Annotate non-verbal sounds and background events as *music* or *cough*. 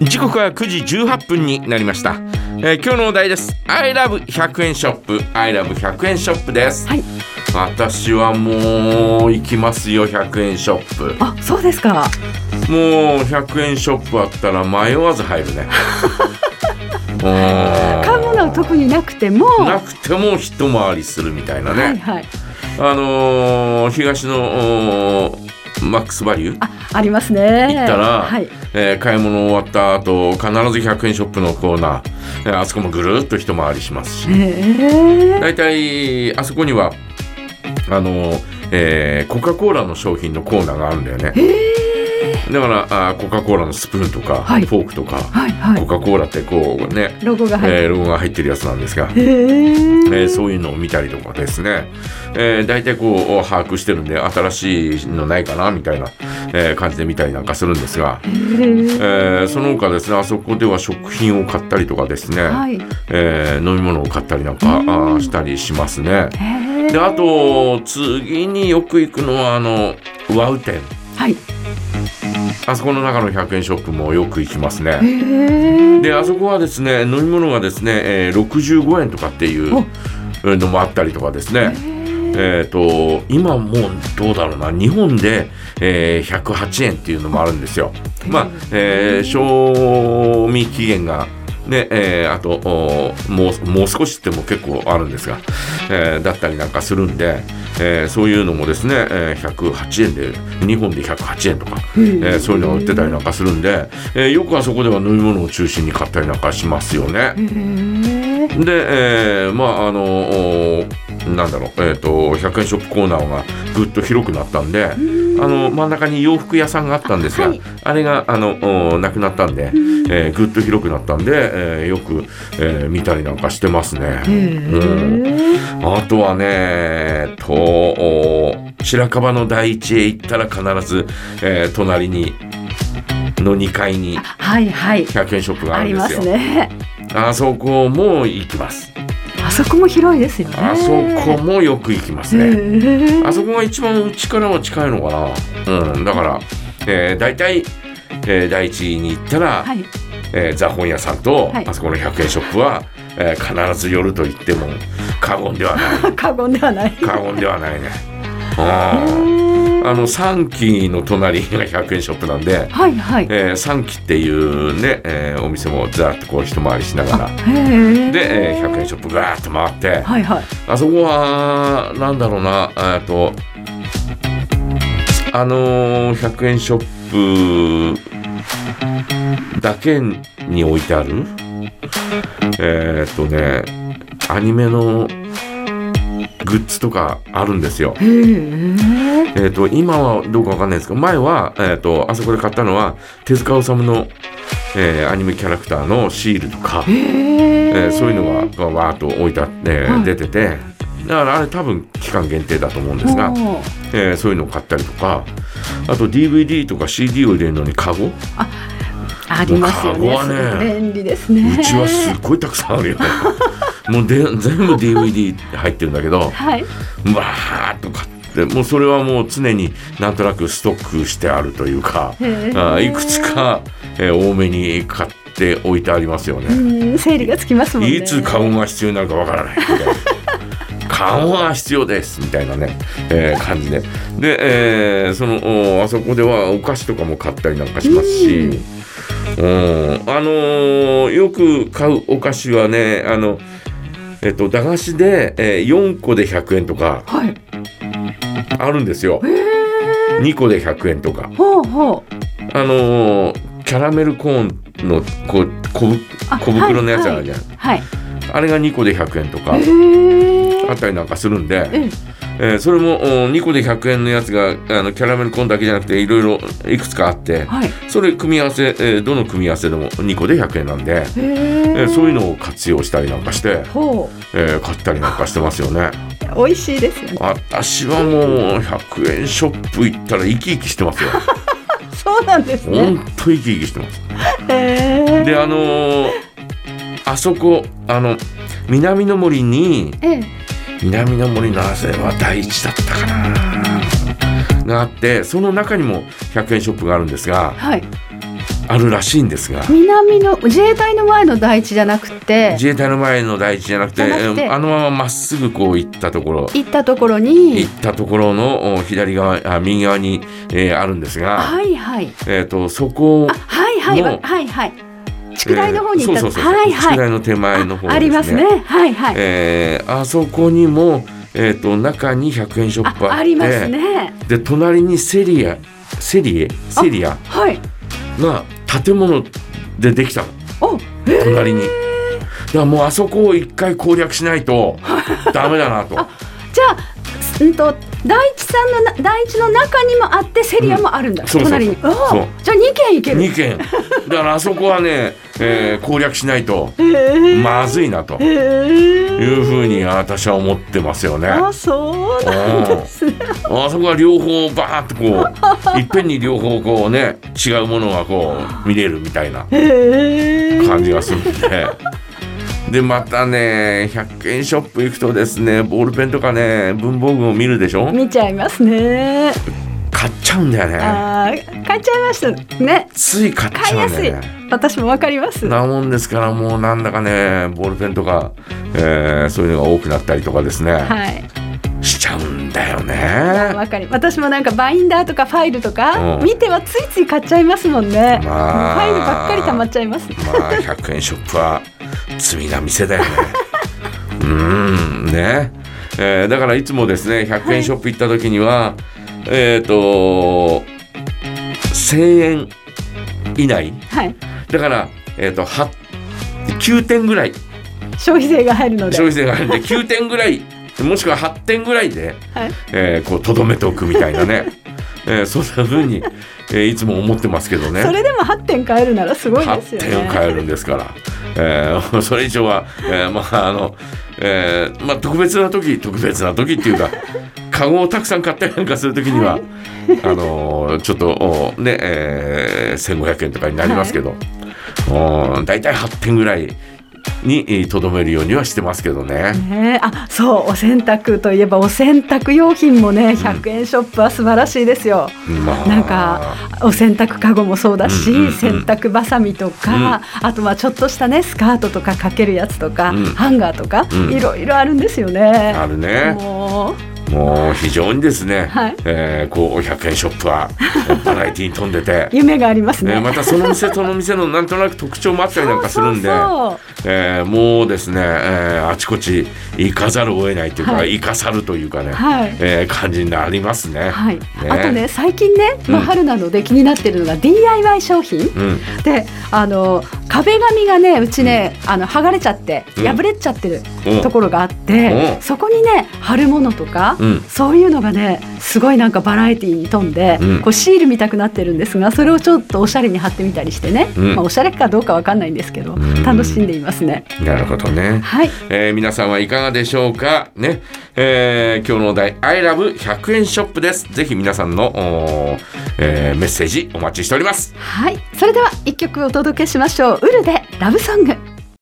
時刻は9時18分になりました、えー今日のお題です。I love 100円ショップ。I love 100円ショップです、はい。私はもう行きますよ100円ショッあそうですか。プもう100円ショップあったら迷わず入るね。*laughs* う。ん買うものは特になくても。なくても一回りするみたいなね、はいはい。あのー東のマックスバリュー？あありますね。行ったら、はい。えー買い物終わった後必ず100円ショップのコーナー、えーあそこもぐるっと一回りしますし。へえ大体あそこにはあのーえーコカ・コーラの商品のコーナーがあるんだよねだからあーコカ・コーラのスプーンとか、はい。フォークとか、はいはい。コカ・コーラってこうね、ロゴが入ってえーロゴが入ってるやつなんですが、へええーそういうのを見たりとかですね、えー、大体こう把握してるんで新しいのないかなみたいな、えー感じで見たりなんかするんですが、えーその他ですねあそこでは食品を買ったりとかですね、はい。えー飲み物を買ったりなんかあーしたりしますね。であと次によく行くのはあのワウ店はいあそこの中の100円ショップもよく行きますね。であそこはですね飲み物がですね、えー65円とかっていうお。のもあったりとかですね。えー、と今もうどうだろうな。日本で、えー108円っていうのもあるんですよ。まあ、えー賞味期限がねえーあとおもうもう少しっても結構あるんですが、えーだったりなんかするんで、えーそういうのもですね、えー108円で日本で108円とか、えーそういうのが売ってたりなんかするんで、えーよくあそこでは飲み物を中心に買ったりなんかしますよね。で、えーまああのおなんだろう、えー、と100円ショップコーナーがぐっと広くなったんであの真ん中に洋服屋さんがあったんですが、はいあれがあのおなくなったんで、えーぐっと広くなったんで、えーよく、えー見たりなんかしてますね。へえあとはねとお白樺の第一へ行ったら必ず、えー隣にの2階にはいはい100円ショップがあるんですよ。すねあそこも行きます。あそこも広いですよねあそこもよく行きますね。へえあそこが一番うちからは近いのかな。うん、だから、えー、大体、えー、第一に行ったら、はいえーザ本屋さんと、はいあそこの100円ショップは、えー必ず寄ると言っても過言ではない。*laughs* 過言ではない *laughs* 過言ではないね。あ *laughs* ーあの3期の隣が100円ショップなんで、はいはい。えー、3期っていうね、えーお店もざーっとこう一回りしながら。で、えー100円ショップガーッと回って、はいはい。あそこは、なんだろうな、えっと、あのー、100円ショップだけに置いてある、えっとね、アニメのグッズとかあるんですよ。へええっと、今はどうかわかんないですけど、前は、えっと、あそこで買ったのは、手塚治虫の、えーアニメキャラクターのシールとか、へええーそういうのがわーっと置いてあって、はい。出ててだからあれ多分期間限定だと思うんですが、えーそういうのを買ったりとかあと DVD とか CD を入れるのにカゴ、ありますよね。ね便利ですね。うちはすっごいたくさんあるよ。ね *laughs* もうで全部 DVD 入ってるんだけどわはい。ーっと買ってもうそれはもう常になんとなくストックしてあるというかあーいくつか、えー多めに買って置いてありますよね。うん整理がつきますもんね。いつカゴが必要になるかわからない。みたいな。*laughs* カゴが必要ですみたいなね、えー感じで。で、えーそのおあそこではお菓子とかも買ったりなんかしますし、うん、あのーよく買うお菓子はね、あの、えっと、駄菓子で、えー4個で100円とかはいあるんですよ。2個で100円とか。ほうほうあのーキャラメルコーンのこう小小袋のやつあるじゃん。はいあれが2個で100円とか。あったりなんかするんで、ええーそれもお2個で100円のやつがあのキャラメルコーンだけじゃなくていろいろいくつかあってはい。それ組み合わせ、えーどの組み合わせでも2個で100円なんで、へええーそういうのを活用したりなんかして、ほえー買ったりなんかしてますよね。う美味しいですよね。私はもう100円ショップ行ったら生き生きしてますよ。*laughs* そうなんですほねんと生き生きしてます。であのーあそこあの南の森にええ南の森なぜは第一だったかな。があってその中にも100円ショップがあるんですがはい。あるらしいんですが。南の自衛隊の前の台地じゃなくて。自衛隊の前の第一じゃなくてあのまままっすぐこう行ったところ。行ったところ行にったところのお左側あ右側に、えーあるんですが、はいはい。えー、とそこあはいはい。のわはいはい宿題の方に行った、はいはい。宿題の手前の方あありますね。はいはい、えーあそこにも、えー、と中に100円ショップあって。あありますね。で隣にセリアセリエ？セリア？はい。が建物でできたの。おえー。隣に。だからもうあそこを一回攻略しないと *laughs* ダメだなと。じゃあうんと第一さんのな第一の中にもあってセリアもあるんだ、うん。隣に。そう。じゃあ二軒行ける。2軒。だからあそこはね、えー攻略しないとまずいなというふうに私は思ってますよね。あそうなんですね。あそこは両方バーッとこう *laughs* いっぺんに両方こうね違うものがこう見れるみたいな感じがするんで。でまたね100円ショップ行くとですねボールペンとかね文房具を見るでしょ？見ちゃいますね買っちゃうんだよね。買っちゃいましたね。つい買っちゃ買いやすい。うんだよね私もわかります。なもんですからもうなんだかねボールペンとか、えーそういうのが多くなったりとかですね、はい。しちゃうんだよね。わかり私もなんかバインダーとかファイルとかうん。見てはついつい買っちゃいますもんね、まあファイルばっかり溜まっちゃいます。まあ100円ショップは罪な店だよね。*laughs* うーんね、えーだからいつもですね100円ショップ行った時には、えっ、と1000円以内。はい。だから、えー、とは9点ぐらい。消費税が入るので。消費税があるんで *laughs* 9点ぐらいもしくは8点ぐらいで、はい。えーこうとどめておくみたいなね、*laughs* えーそんな風に、えーいつも思ってますけどね。それでも8点買えるならすごいですよ8点をね買えるんですから、えー *laughs* それ以上は、えーまああの、えーまあ、特別な時特別な時っていうかカゴをたくさん買ったりなんかする時には、あのーちょっとおね、えー1500円とかになりますけど、お大体8点ぐらいにえーとどめるようにはしてますけどね。ねえ。あそうお洗濯といえばお洗濯用品もね100円ショップは素晴らしいですよ、まあ。なんかお洗濯かごもそうだし、うんうんうん洗濯ばさみとか、あとはちょっとしたねスカートとかかけるやつとか、うん。ハンガーとか、うん。いろいろあるんですよね。あるね。ももう非常にですね、はい。えーこう100円ショップは *laughs* バラエティに富んでてう。夢がありますね。えーまたその店その店のなんとなく特徴もあったりなんかするんでそえーもうですね、えーあちこち行かざるを得ないというか、はい。行かさるというかね、はい。えー感じになりますね。はい、あとね最近ね、まあ、うん。春なので気になってるのが DIY 商品、うん、であの壁紙がねうちね、あの剥がれちゃってうん。破れちゃってるうん。ところがあって、うん。そこにね貼るものとか、うん。そういうのがねすごいなんかバラエティーに富んで、うん。こうシール見たくなってるんですがそれをちょっとおしゃれに貼ってみたりしてね、うん。まあ、おしゃれかどうかわかんないんですけど、ん。楽しんでいますね。なるほどね。はい。えー皆さんはいかがでしょうか？ね、えー今日のお題 I love 100円ショップです。ぜひ皆さんの、えーメッセージお待ちしております。はい、それでは一曲お届けしましょう。ウルでラブソング。